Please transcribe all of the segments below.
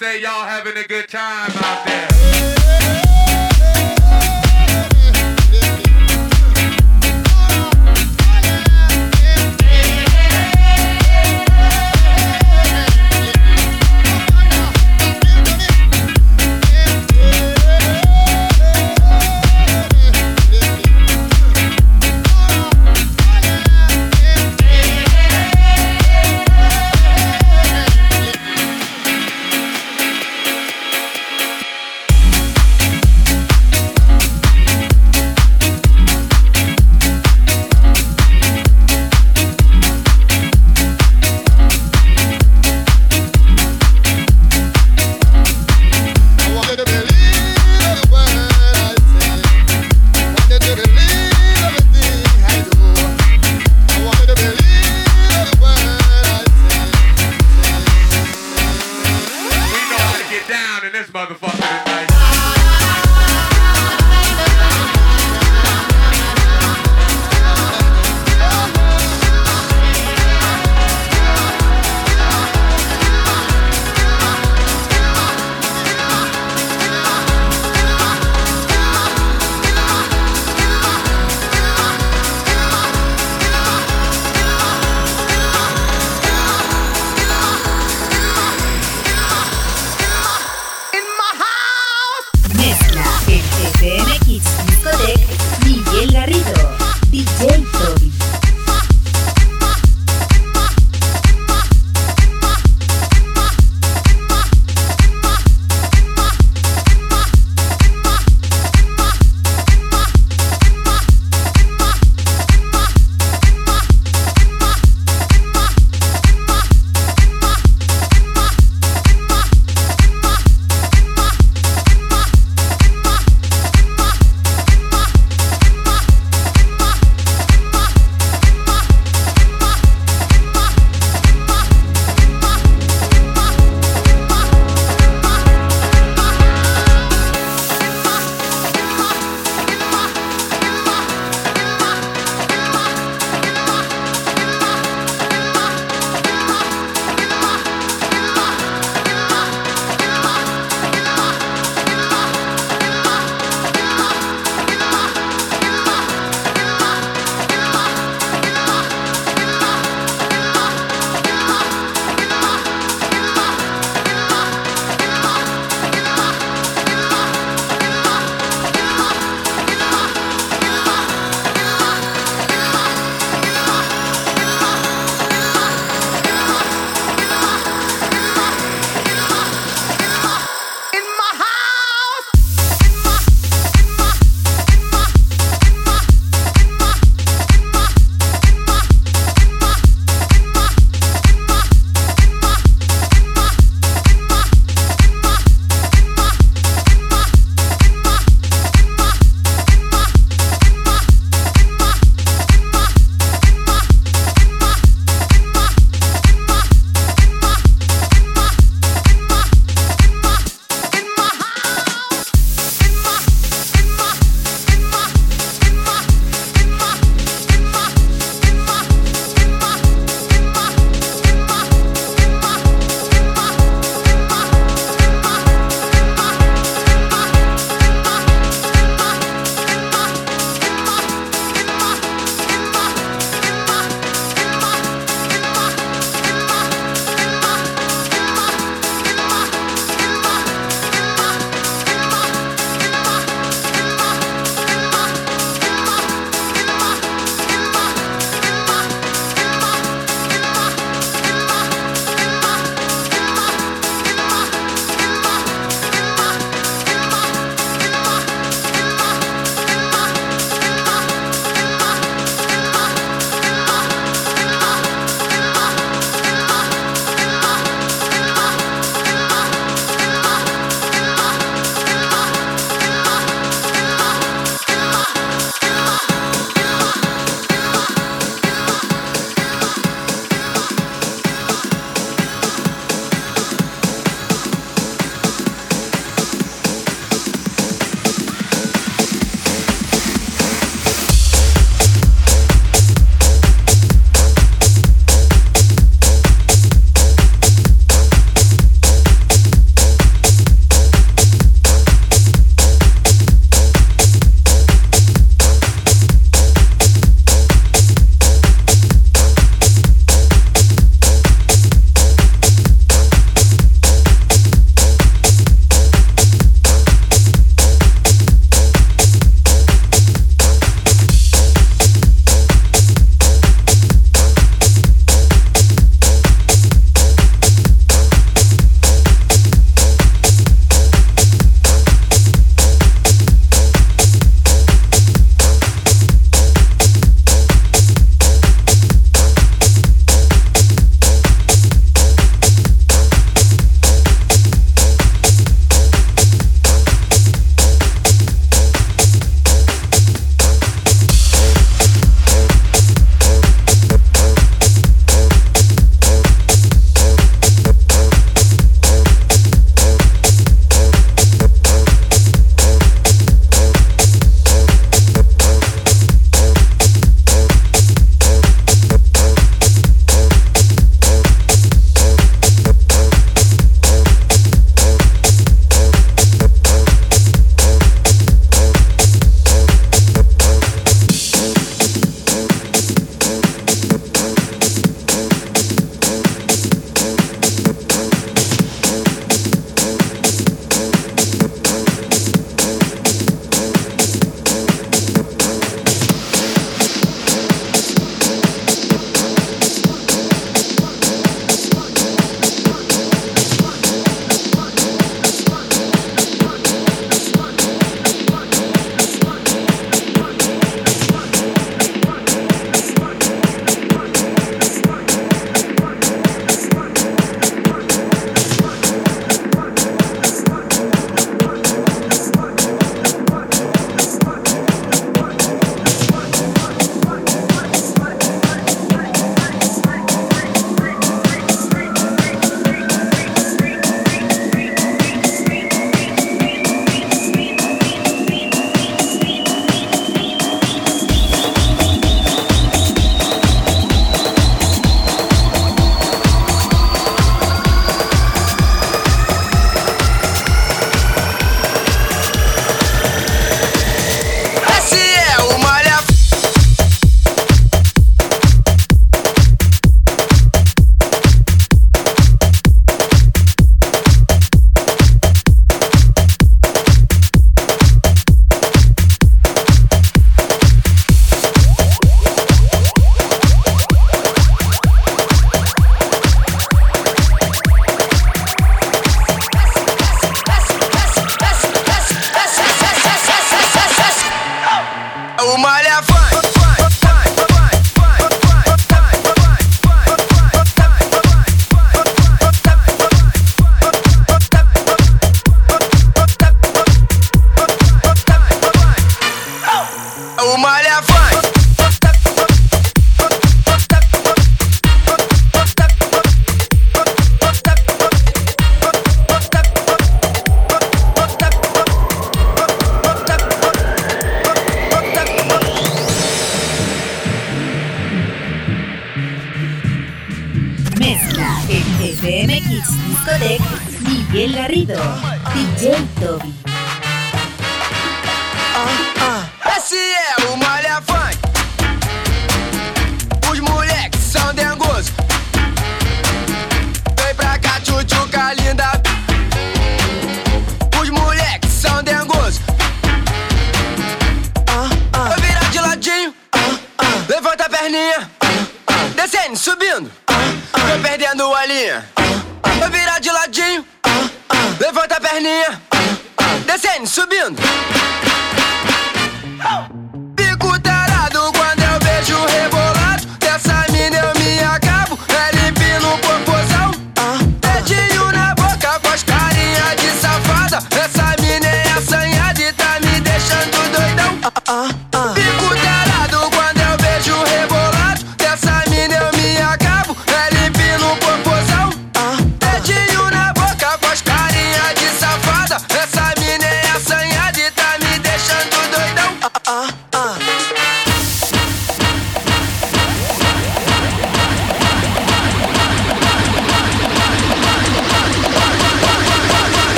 say y'all having a good time out there.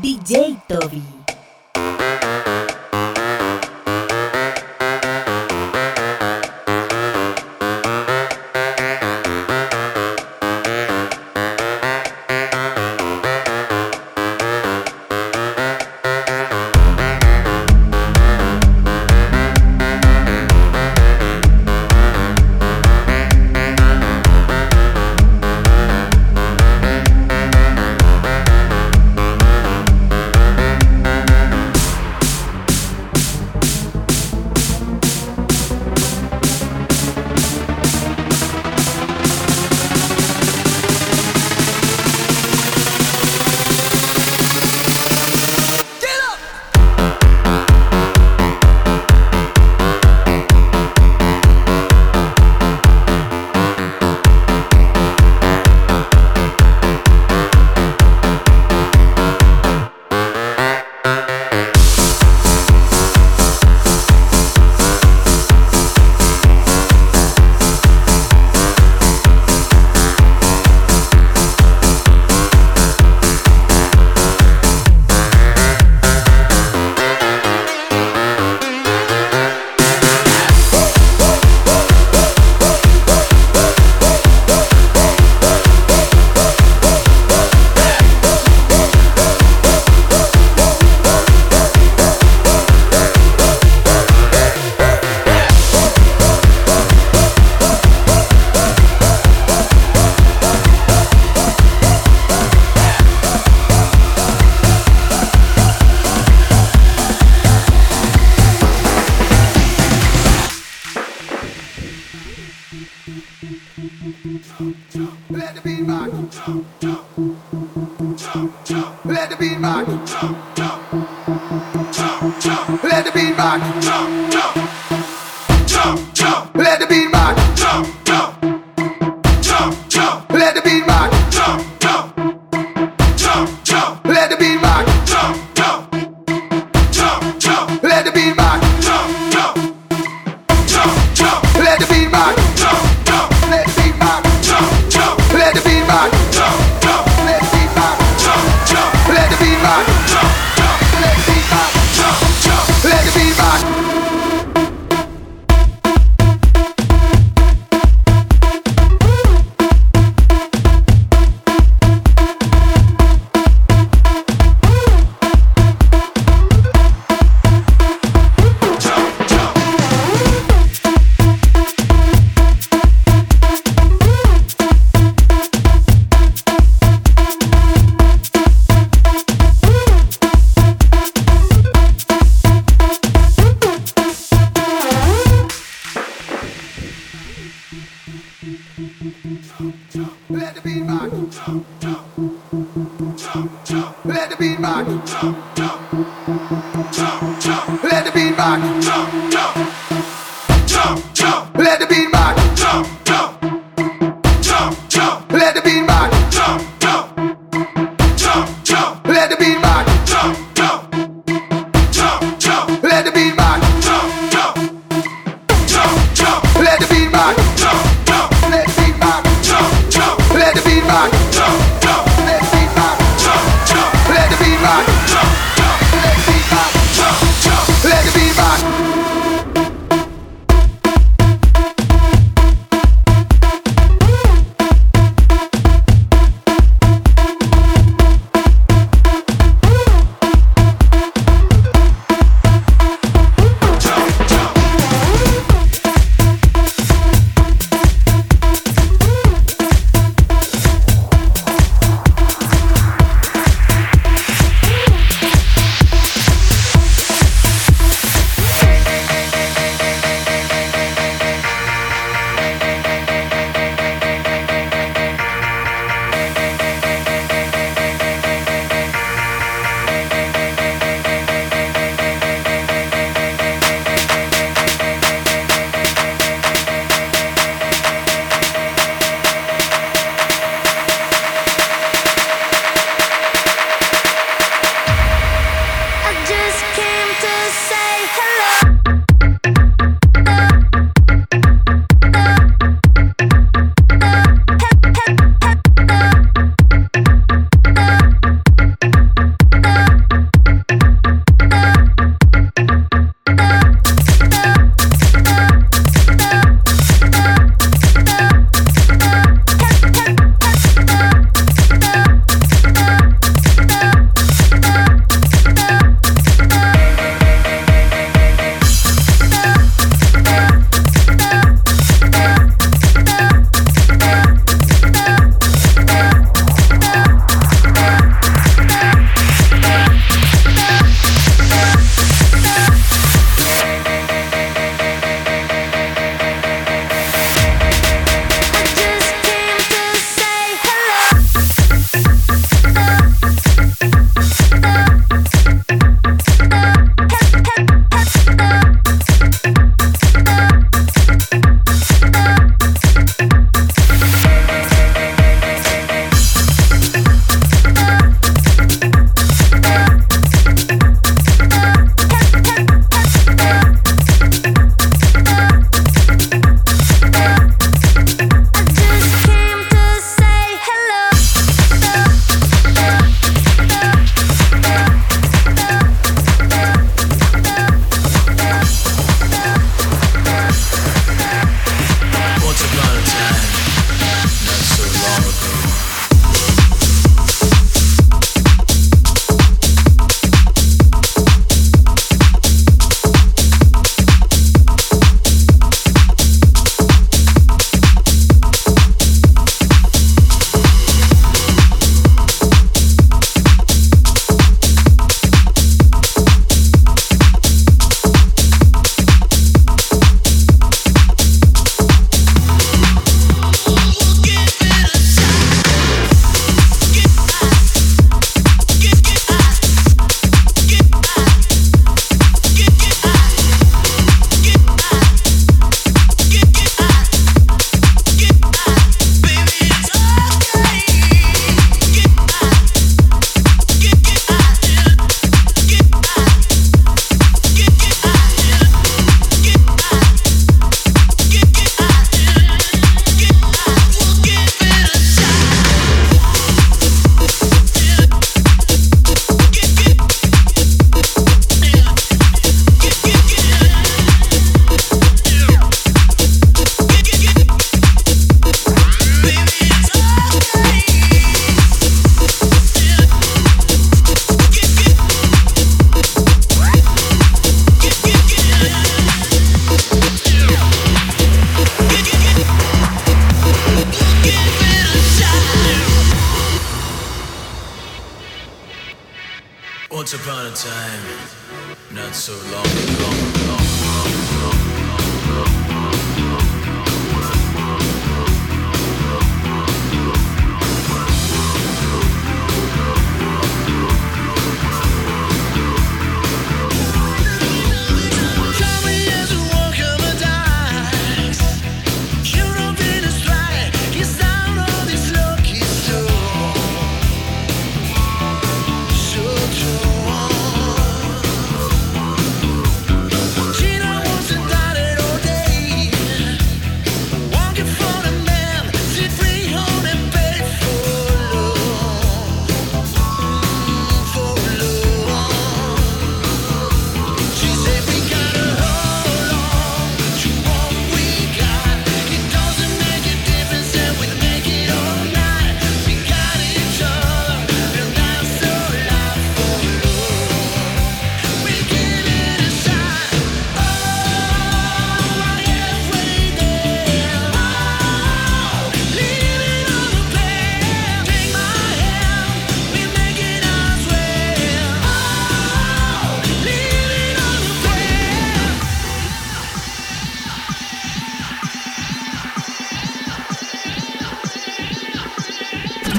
DJ Toby. Let the beat rock. Let the beat rock. Let the beat rock.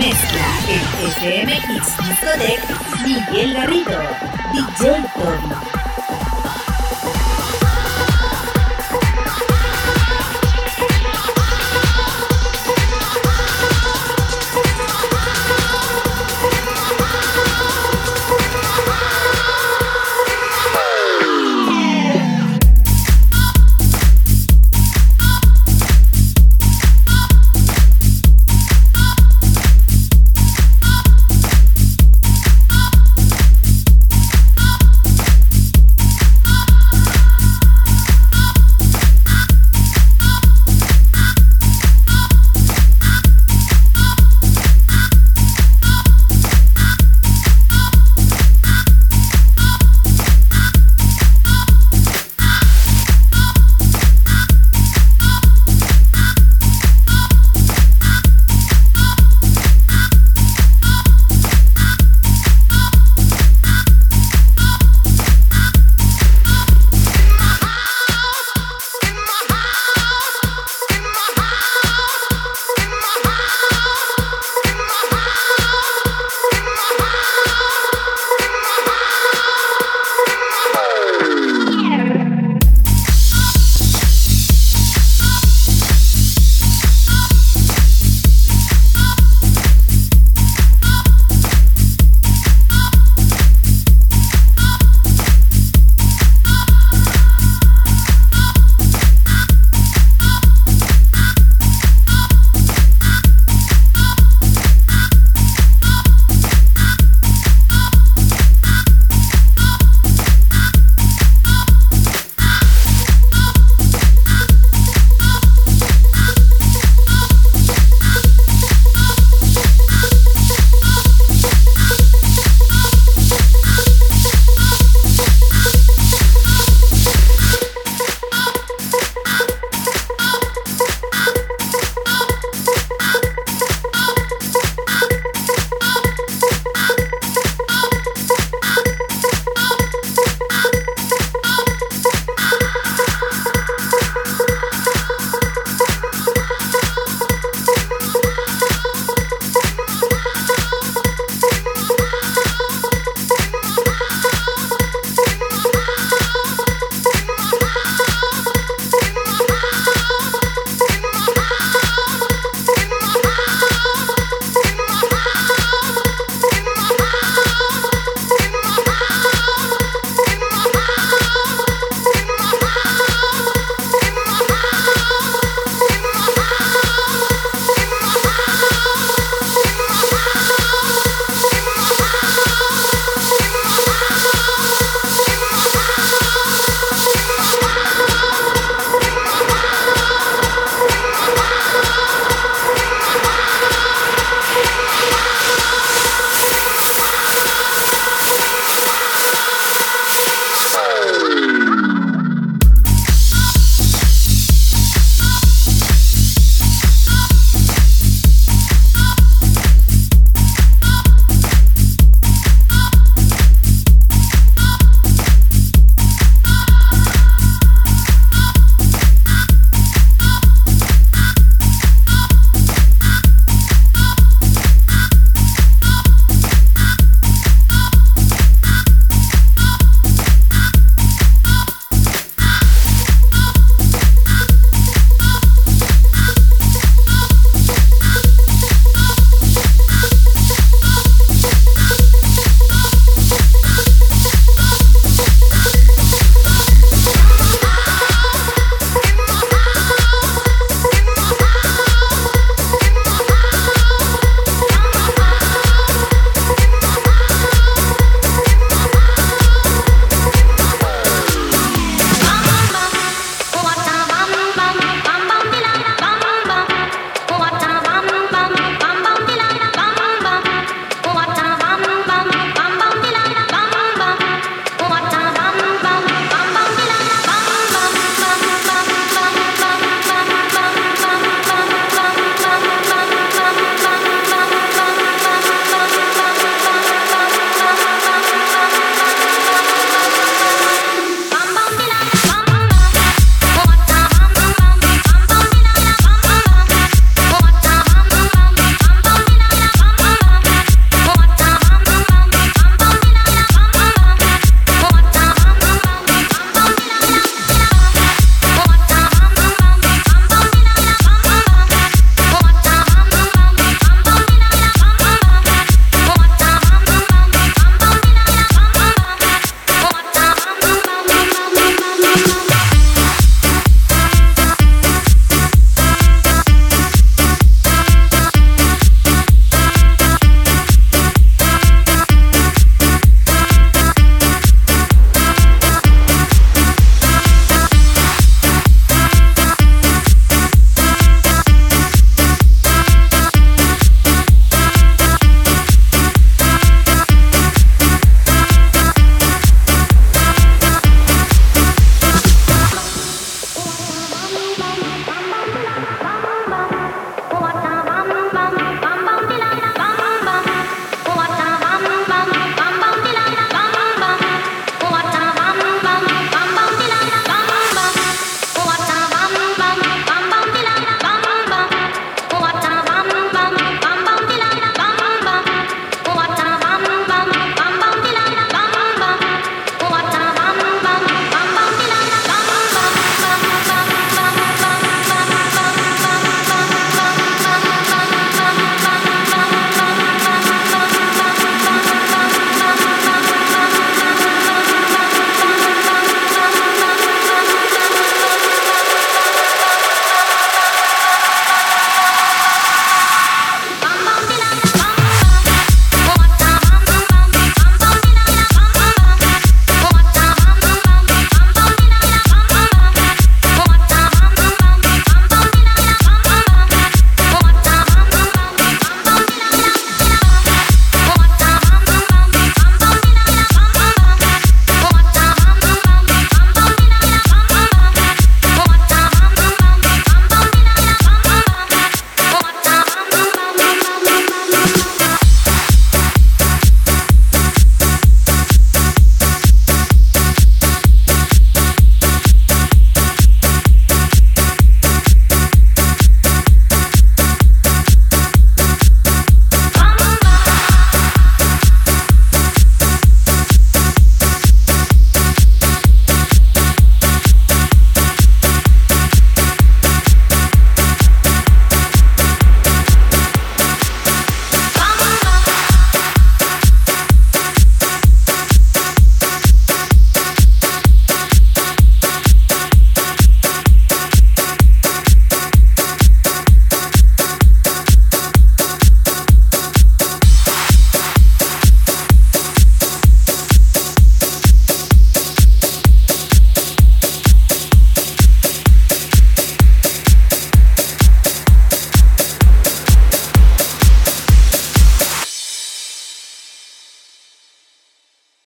Mezcla el en FMX Discotec Miguel Garrido, DJ Tony.